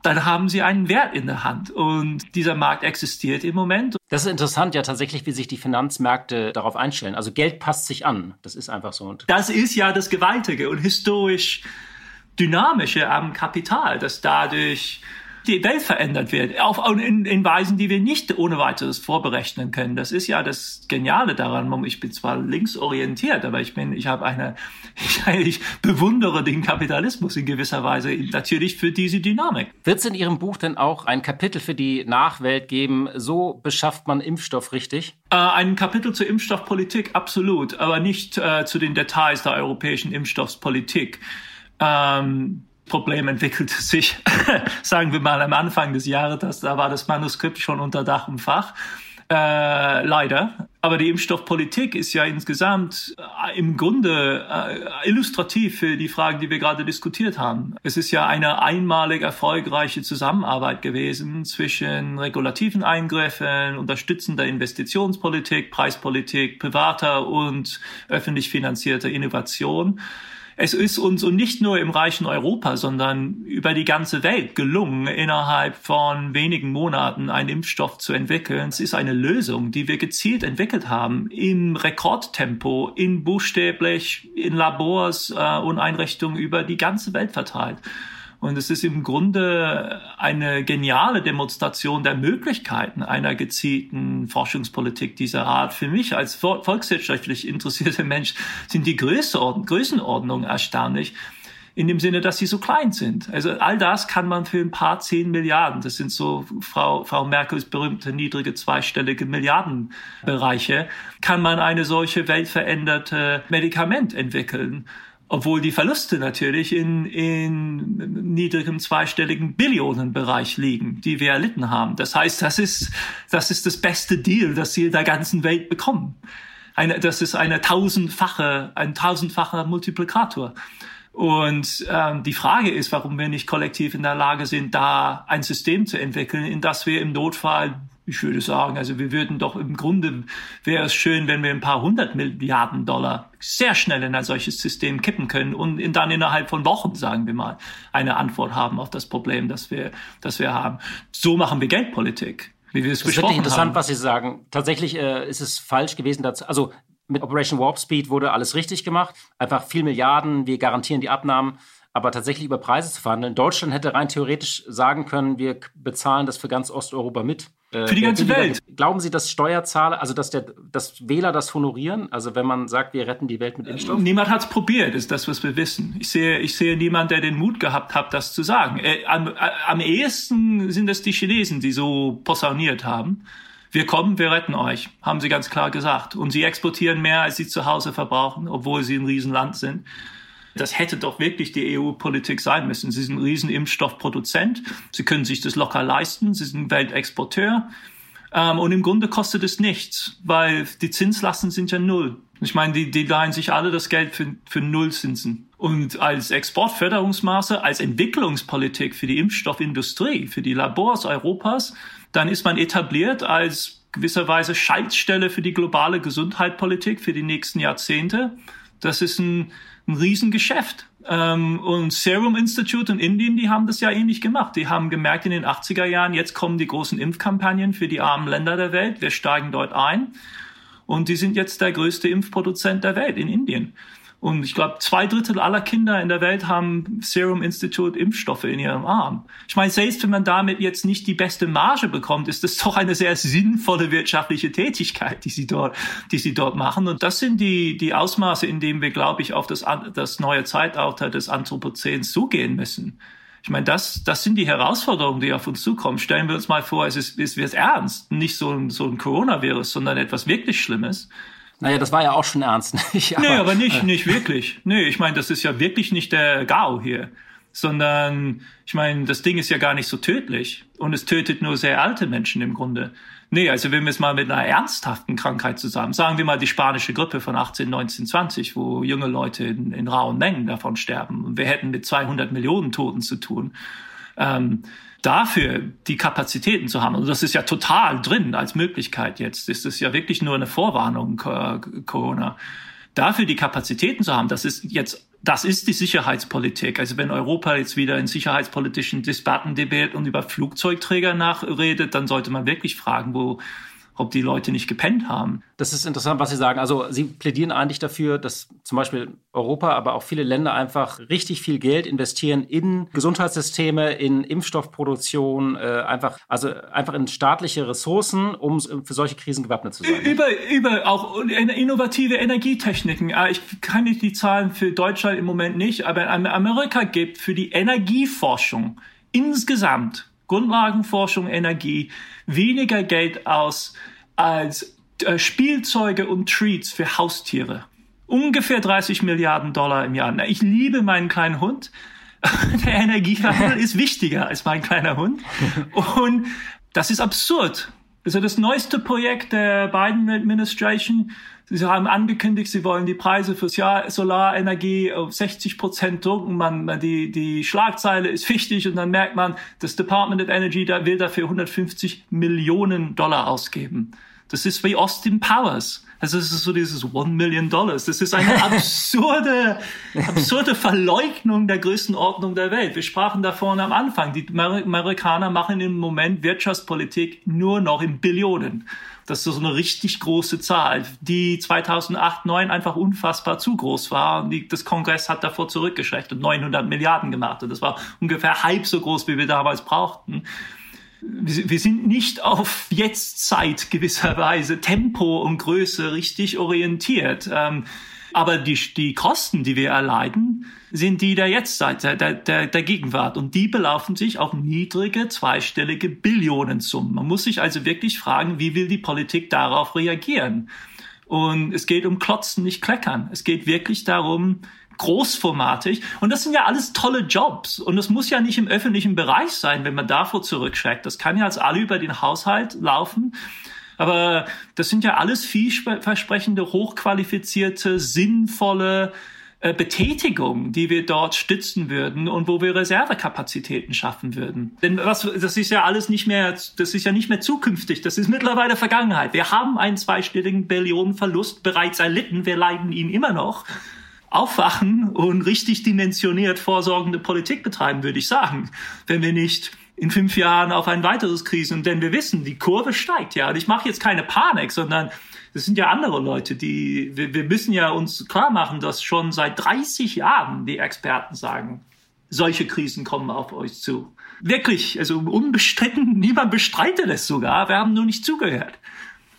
dann haben sie einen Wert in der Hand. Und dieser Markt existiert im Moment. Das ist interessant, ja tatsächlich, wie sich die Finanzmärkte darauf einstellen. Also Geld passt sich an. Das ist einfach so. Das ist ja das Gewaltige und historisch Dynamische am Kapital, dass dadurch die Welt verändert wird, auf, in, in Weisen, die wir nicht ohne weiteres vorberechnen können. Das ist ja das Geniale daran. Ich bin zwar linksorientiert, aber ich bin, ich habe eine, ich, ich bewundere den Kapitalismus in gewisser Weise natürlich für diese Dynamik. Wird es in Ihrem Buch denn auch ein Kapitel für die Nachwelt geben? So beschafft man Impfstoff richtig? Äh, ein Kapitel zur Impfstoffpolitik, absolut, aber nicht äh, zu den Details der europäischen Impfstoffspolitik. Ähm, Problem entwickelte sich, sagen wir mal, am Anfang des Jahres. Da war das Manuskript schon unter Dach und Fach. Äh, leider. Aber die Impfstoffpolitik ist ja insgesamt äh, im Grunde äh, illustrativ für die Fragen, die wir gerade diskutiert haben. Es ist ja eine einmalig erfolgreiche Zusammenarbeit gewesen zwischen regulativen Eingriffen, unterstützender Investitionspolitik, Preispolitik, privater und öffentlich finanzierter Innovation es ist uns und nicht nur im reichen Europa, sondern über die ganze Welt gelungen, innerhalb von wenigen Monaten einen Impfstoff zu entwickeln. Es ist eine Lösung, die wir gezielt entwickelt haben, im Rekordtempo, in buchstäblich, in Labors äh, und Einrichtungen über die ganze Welt verteilt. Und es ist im Grunde eine geniale Demonstration der Möglichkeiten einer gezielten Forschungspolitik dieser Art. Für mich als volkswirtschaftlich interessierter Mensch sind die Größenordnungen erstaunlich in dem Sinne, dass sie so klein sind. Also all das kann man für ein paar zehn Milliarden, das sind so Frau, Frau Merkels berühmte niedrige zweistellige Milliardenbereiche, kann man eine solche weltveränderte Medikament entwickeln. Obwohl die Verluste natürlich in, in niedrigem zweistelligen Billionenbereich liegen, die wir erlitten haben. Das heißt, das ist, das ist das beste Deal, das sie in der ganzen Welt bekommen. Eine, das ist eine tausendfache, ein tausendfacher Multiplikator. Und ähm, die Frage ist, warum wir nicht kollektiv in der Lage sind, da ein System zu entwickeln, in das wir im Notfall ich würde sagen, also wir würden doch im Grunde wäre es schön, wenn wir ein paar hundert Milliarden Dollar sehr schnell in ein solches System kippen können und dann innerhalb von Wochen, sagen wir mal, eine Antwort haben auf das Problem, das wir, das wir haben. So machen wir Geldpolitik. Wie wir es das ist wirklich interessant, haben. was Sie sagen. Tatsächlich äh, ist es falsch gewesen, dazu, also mit Operation Warp Speed wurde alles richtig gemacht. Einfach viel Milliarden, wir garantieren die Abnahmen. Aber tatsächlich über Preise zu verhandeln. Deutschland hätte rein theoretisch sagen können, wir bezahlen das für ganz Osteuropa mit. Äh, Für die ganze Welt. Glauben Sie, dass Steuerzahler, also dass, der, dass Wähler das honorieren? Also wenn man sagt, wir retten die Welt mit Impfstoff? Niemand hat es probiert, ist das, was wir wissen. Ich sehe, ich sehe niemanden, der den Mut gehabt hat, das zu sagen. Äh, am, äh, am ehesten sind es die Chinesen, die so posauniert haben. Wir kommen, wir retten euch, haben sie ganz klar gesagt. Und sie exportieren mehr, als sie zu Hause verbrauchen, obwohl sie ein Riesenland sind. Das hätte doch wirklich die EU-Politik sein müssen. Sie sind ein Riesenimpfstoffproduzent. Sie können sich das locker leisten. Sie sind Weltexporteur. Ähm, und im Grunde kostet es nichts, weil die Zinslasten sind ja null. Ich meine, die, die leihen sich alle das Geld für, für Nullzinsen. Und als Exportförderungsmaße, als Entwicklungspolitik für die Impfstoffindustrie, für die Labors Europas, dann ist man etabliert als gewisserweise Schaltstelle für die globale Gesundheitspolitik für die nächsten Jahrzehnte. Das ist ein ein Riesengeschäft. Ähm, und Serum Institute in Indien, die haben das ja ähnlich gemacht. Die haben gemerkt in den 80er Jahren, jetzt kommen die großen Impfkampagnen für die armen Länder der Welt. Wir steigen dort ein. Und die sind jetzt der größte Impfproduzent der Welt in Indien. Und ich glaube, zwei Drittel aller Kinder in der Welt haben Serum Institute Impfstoffe in ihrem Arm. Ich meine, selbst wenn man damit jetzt nicht die beste Marge bekommt, ist das doch eine sehr sinnvolle wirtschaftliche Tätigkeit, die sie dort, die sie dort machen. Und das sind die, die Ausmaße, in denen wir, glaube ich, auf das, das neue Zeitalter des Anthropozäns zugehen müssen. Ich meine, das, das sind die Herausforderungen, die auf uns zukommen. Stellen wir uns mal vor, es ist, es wird ernst. Nicht so ein, so ein Coronavirus, sondern etwas wirklich Schlimmes. Naja, das war ja auch schon ernst. Nicht? Aber, nee, aber nicht, äh. nicht wirklich. Nee, ich meine, das ist ja wirklich nicht der GAU hier. Sondern, ich meine, das Ding ist ja gar nicht so tödlich. Und es tötet nur sehr alte Menschen im Grunde. Nee, also wenn wir es mal mit einer ernsthaften Krankheit zusammen, sagen wir mal die spanische Grippe von 18, 19, 20, wo junge Leute in, in rauen Mengen davon sterben. Und wir hätten mit 200 Millionen Toten zu tun. Ähm, dafür die Kapazitäten zu haben. Und das ist ja total drin als Möglichkeit jetzt. Ist ja wirklich nur eine Vorwarnung, Corona. Dafür die Kapazitäten zu haben, das ist jetzt das ist die Sicherheitspolitik. Also wenn Europa jetzt wieder in sicherheitspolitischen Debatten debattiert und über Flugzeugträger nachredet, dann sollte man wirklich fragen, wo, ob die Leute nicht gepennt haben. Das ist interessant, was Sie sagen. Also Sie plädieren eigentlich dafür, dass zum Beispiel Europa, aber auch viele Länder einfach richtig viel Geld investieren in Gesundheitssysteme, in Impfstoffproduktion, äh, einfach, also einfach in staatliche Ressourcen, um für solche Krisen gewappnet zu sein. Über, über auch innovative Energietechniken. Ah, ich kann nicht die Zahlen für Deutschland im Moment nicht, aber Amerika gibt für die Energieforschung insgesamt Grundlagenforschung, Energie weniger Geld aus als äh, Spielzeuge und Treats für Haustiere. Ungefähr 30 Milliarden Dollar im Jahr. Ich liebe meinen kleinen Hund. Der Energiehandel ist wichtiger als mein kleiner Hund. Und das ist absurd. Also das neueste Projekt der Biden Administration Sie haben angekündigt, Sie wollen die Preise für Solarenergie auf 60 Prozent drücken. Man, die, die Schlagzeile ist wichtig und dann merkt man, das Department of Energy da will dafür 150 Millionen Dollar ausgeben. Das ist wie Austin Powers. Also es ist so dieses One Million Dollars. Das ist eine absurde, absurde Verleugnung der Größenordnung der Welt. Wir sprachen davon am Anfang. Die Amerikaner machen im Moment Wirtschaftspolitik nur noch in Billionen. Das ist so eine richtig große Zahl, die 2008, 2009 einfach unfassbar zu groß war. Und die, das Kongress hat davor zurückgeschreckt und 900 Milliarden gemacht. Und das war ungefähr halb so groß, wie wir damals brauchten. Wir sind nicht auf Jetztzeit gewisserweise Tempo und Größe richtig orientiert. Ähm, aber die, die Kosten, die wir erleiden, sind die der Jetztzeit, der, der, der Gegenwart. Und die belaufen sich auf niedrige, zweistellige Billionensummen. Man muss sich also wirklich fragen, wie will die Politik darauf reagieren? Und es geht um Klotzen, nicht Kleckern. Es geht wirklich darum, großformatig. Und das sind ja alles tolle Jobs. Und es muss ja nicht im öffentlichen Bereich sein, wenn man davor zurückschreckt. Das kann ja als alle über den Haushalt laufen. Aber das sind ja alles vielversprechende, hochqualifizierte, sinnvolle äh, Betätigung, die wir dort stützen würden und wo wir Reservekapazitäten schaffen würden. Denn was, das ist ja alles nicht mehr, das ist ja nicht mehr zukünftig, das ist mittlerweile Vergangenheit. Wir haben einen zweistelligen Billionenverlust bereits erlitten, wir leiden ihn immer noch. Aufwachen und richtig dimensioniert vorsorgende Politik betreiben, würde ich sagen, wenn wir nicht in fünf Jahren auf ein weiteres Krisen, denn wir wissen, die Kurve steigt ja. Und ich mache jetzt keine Panik, sondern das sind ja andere Leute, die, wir, wir müssen ja uns klar machen, dass schon seit 30 Jahren die Experten sagen, solche Krisen kommen auf euch zu. Wirklich, also unbestritten, niemand bestreitet es sogar, wir haben nur nicht zugehört.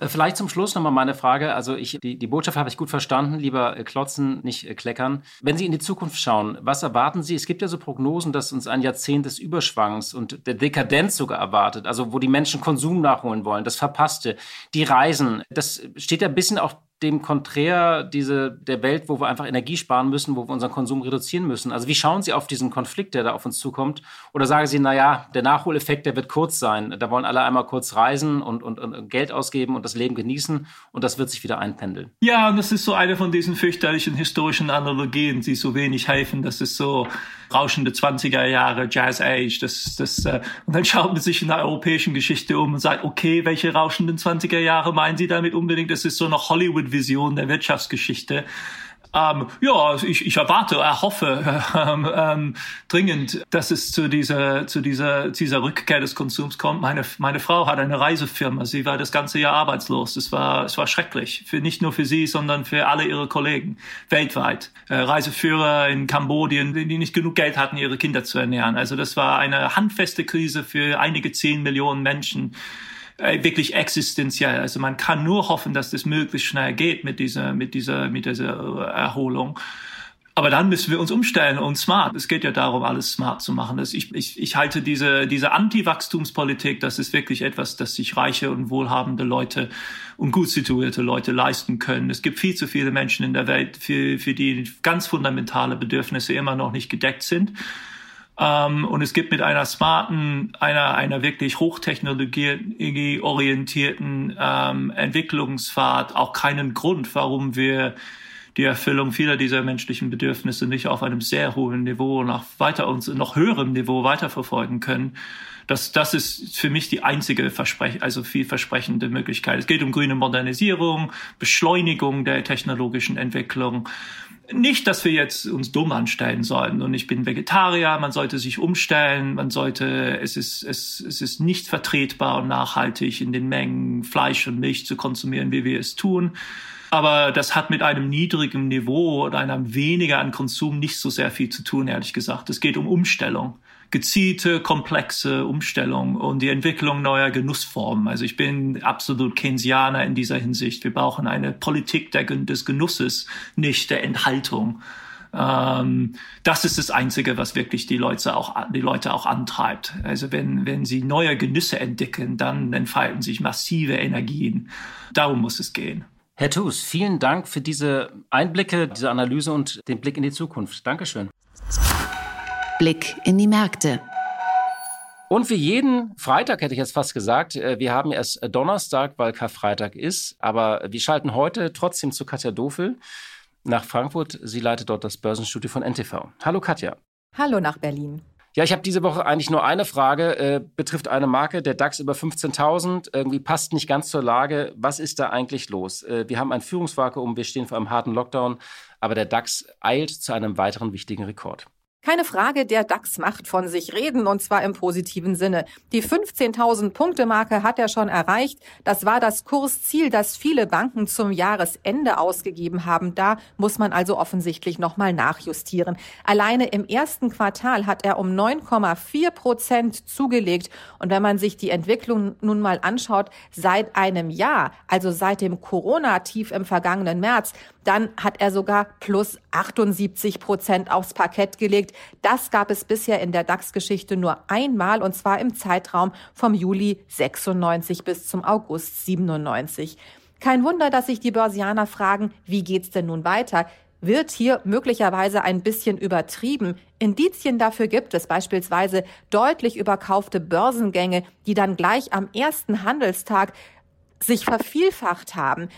Äh, vielleicht zum Schluss nochmal meine Frage. Also ich, die, die Botschaft habe ich gut verstanden. Lieber äh, klotzen, nicht äh, kleckern. Wenn Sie in die Zukunft schauen, was erwarten Sie? Es gibt ja so Prognosen, dass uns ein Jahrzehnt des Überschwangs und der Dekadenz sogar erwartet. Also wo die Menschen Konsum nachholen wollen, das Verpasste, die Reisen. Das steht ja ein bisschen auch dem konträr diese, der Welt, wo wir einfach Energie sparen müssen, wo wir unseren Konsum reduzieren müssen. Also wie schauen Sie auf diesen Konflikt, der da auf uns zukommt? Oder sagen Sie, na ja, der Nachholeffekt, der wird kurz sein. Da wollen alle einmal kurz reisen und, und, und Geld ausgeben und das Leben genießen und das wird sich wieder einpendeln. Ja, und das ist so eine von diesen fürchterlichen historischen Analogien, die so wenig helfen. Das ist so rauschende 20er Jahre, Jazz Age. Das, das, äh, und dann schaut man sich in der europäischen Geschichte um und sagt, okay, welche rauschenden 20er Jahre meinen Sie damit unbedingt? Das ist so eine Hollywood-Vision der Wirtschaftsgeschichte. Ähm, ja, ich, ich erwarte, erhoffe ähm, ähm, dringend, dass es zu dieser, zu dieser, dieser Rückkehr des Konsums kommt. Meine, meine Frau hat eine Reisefirma. Sie war das ganze Jahr arbeitslos. Es war, es war schrecklich. Für, nicht nur für sie, sondern für alle ihre Kollegen weltweit. Äh, Reiseführer in Kambodien, die nicht genug Geld hatten, ihre Kinder zu ernähren. Also das war eine handfeste Krise für einige zehn Millionen Menschen äh, wirklich existenziell. Also man kann nur hoffen, dass das möglichst schnell geht mit dieser, mit dieser, mit dieser Erholung. Aber dann müssen wir uns umstellen und smart. Es geht ja darum, alles smart zu machen. Das ich, ich, ich halte diese, diese Anti-Wachstumspolitik, das ist wirklich etwas, das sich reiche und wohlhabende Leute und gut situierte Leute leisten können. Es gibt viel zu viele Menschen in der Welt, für, für die ganz fundamentale Bedürfnisse immer noch nicht gedeckt sind. Ähm, und es gibt mit einer smarten, einer, einer wirklich hochtechnologieorientierten ähm, Entwicklungspfad auch keinen Grund, warum wir die Erfüllung vieler dieser menschlichen Bedürfnisse nicht auf einem sehr hohen Niveau nach weiter uns noch höherem Niveau weiterverfolgen können. Das, das ist für mich die einzige Versprech also vielversprechende Möglichkeit. Es geht um grüne Modernisierung, Beschleunigung der technologischen Entwicklung nicht, dass wir jetzt uns dumm anstellen sollten. Und ich bin Vegetarier, man sollte sich umstellen, man sollte, es ist, es, es ist nicht vertretbar und nachhaltig in den Mengen Fleisch und Milch zu konsumieren, wie wir es tun. Aber das hat mit einem niedrigen Niveau oder einem weniger an Konsum nicht so sehr viel zu tun, ehrlich gesagt. Es geht um Umstellung gezielte, komplexe Umstellung und die Entwicklung neuer Genussformen. Also ich bin absolut Keynesianer in dieser Hinsicht. Wir brauchen eine Politik der, des Genusses, nicht der Enthaltung. Ähm, das ist das Einzige, was wirklich die Leute auch, die Leute auch antreibt. Also wenn, wenn sie neue Genüsse entdecken, dann entfalten sich massive Energien. Darum muss es gehen. Herr Thus, vielen Dank für diese Einblicke, diese Analyse und den Blick in die Zukunft. Dankeschön. Blick in die Märkte. Und wie jeden Freitag hätte ich jetzt fast gesagt, äh, wir haben erst Donnerstag, weil Karfreitag ist, aber wir schalten heute trotzdem zu Katja Dofel nach Frankfurt. Sie leitet dort das Börsenstudio von NTV. Hallo Katja. Hallo nach Berlin. Ja, ich habe diese Woche eigentlich nur eine Frage, äh, betrifft eine Marke, der DAX über 15.000, irgendwie passt nicht ganz zur Lage. Was ist da eigentlich los? Äh, wir haben ein Führungsvakuum, wir stehen vor einem harten Lockdown, aber der DAX eilt zu einem weiteren wichtigen Rekord. Keine Frage, der DAX macht von sich reden und zwar im positiven Sinne. Die 15.000 Punkte Marke hat er schon erreicht. Das war das Kursziel, das viele Banken zum Jahresende ausgegeben haben. Da muss man also offensichtlich nochmal nachjustieren. Alleine im ersten Quartal hat er um 9,4 Prozent zugelegt. Und wenn man sich die Entwicklung nun mal anschaut, seit einem Jahr, also seit dem Corona-Tief im vergangenen März, dann hat er sogar plus 78 Prozent aufs Parkett gelegt. Das gab es bisher in der DAX-Geschichte nur einmal und zwar im Zeitraum vom Juli 96 bis zum August 97. Kein Wunder, dass sich die Börsianer fragen, wie geht's denn nun weiter? wird hier möglicherweise ein bisschen übertrieben. Indizien dafür gibt es beispielsweise deutlich überkaufte Börsengänge, die dann gleich am ersten Handelstag sich vervielfacht haben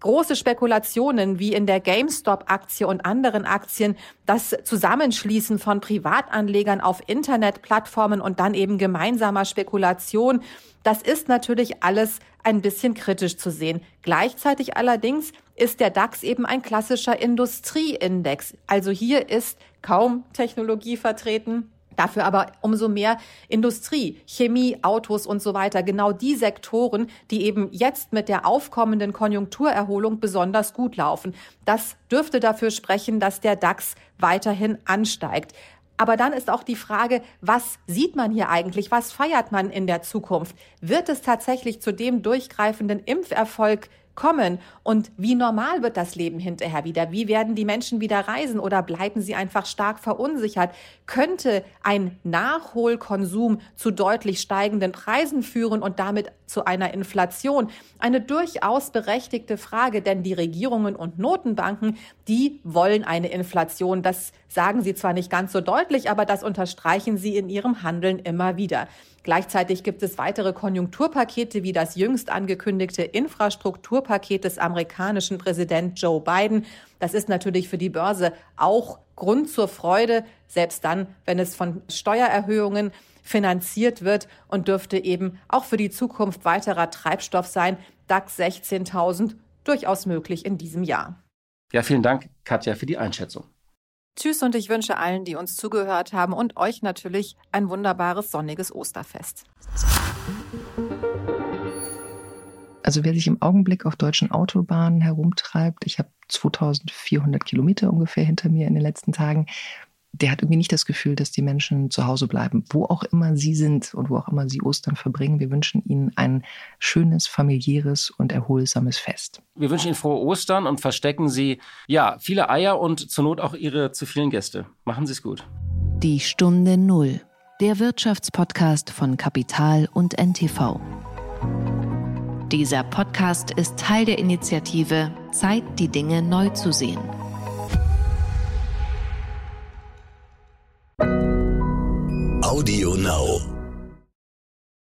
große Spekulationen wie in der GameStop-Aktie und anderen Aktien, das Zusammenschließen von Privatanlegern auf Internetplattformen und dann eben gemeinsamer Spekulation, das ist natürlich alles ein bisschen kritisch zu sehen. Gleichzeitig allerdings ist der DAX eben ein klassischer Industrieindex. Also hier ist kaum Technologie vertreten, Dafür aber umso mehr Industrie, Chemie, Autos und so weiter. Genau die Sektoren, die eben jetzt mit der aufkommenden Konjunkturerholung besonders gut laufen. Das dürfte dafür sprechen, dass der DAX weiterhin ansteigt. Aber dann ist auch die Frage, was sieht man hier eigentlich? Was feiert man in der Zukunft? Wird es tatsächlich zu dem durchgreifenden Impferfolg kommen und wie normal wird das Leben hinterher wieder? Wie werden die Menschen wieder reisen oder bleiben sie einfach stark verunsichert? Könnte ein Nachholkonsum zu deutlich steigenden Preisen führen und damit zu einer Inflation? Eine durchaus berechtigte Frage, denn die Regierungen und Notenbanken, die wollen eine Inflation. Das sagen sie zwar nicht ganz so deutlich, aber das unterstreichen sie in ihrem Handeln immer wieder. Gleichzeitig gibt es weitere Konjunkturpakete wie das jüngst angekündigte Infrastrukturpaket des amerikanischen Präsident Joe Biden. Das ist natürlich für die Börse auch Grund zur Freude, selbst dann, wenn es von Steuererhöhungen finanziert wird und dürfte eben auch für die Zukunft weiterer Treibstoff sein. DAX 16.000 durchaus möglich in diesem Jahr. Ja, vielen Dank, Katja, für die Einschätzung. Tschüss und ich wünsche allen, die uns zugehört haben und euch natürlich ein wunderbares sonniges Osterfest. Also wer sich im Augenblick auf deutschen Autobahnen herumtreibt, ich habe 2400 Kilometer ungefähr hinter mir in den letzten Tagen, der hat irgendwie nicht das Gefühl, dass die Menschen zu Hause bleiben, wo auch immer sie sind und wo auch immer sie Ostern verbringen. Wir wünschen ihnen ein schönes, familiäres und erholsames Fest. Wir wünschen Ihnen frohe Ostern und verstecken Sie, ja, viele Eier und zur Not auch Ihre zu vielen Gäste. Machen Sie es gut. Die Stunde Null, der Wirtschaftspodcast von Kapital und NTV. Dieser Podcast ist Teil der Initiative Zeit, die Dinge neu zu sehen Audio Now.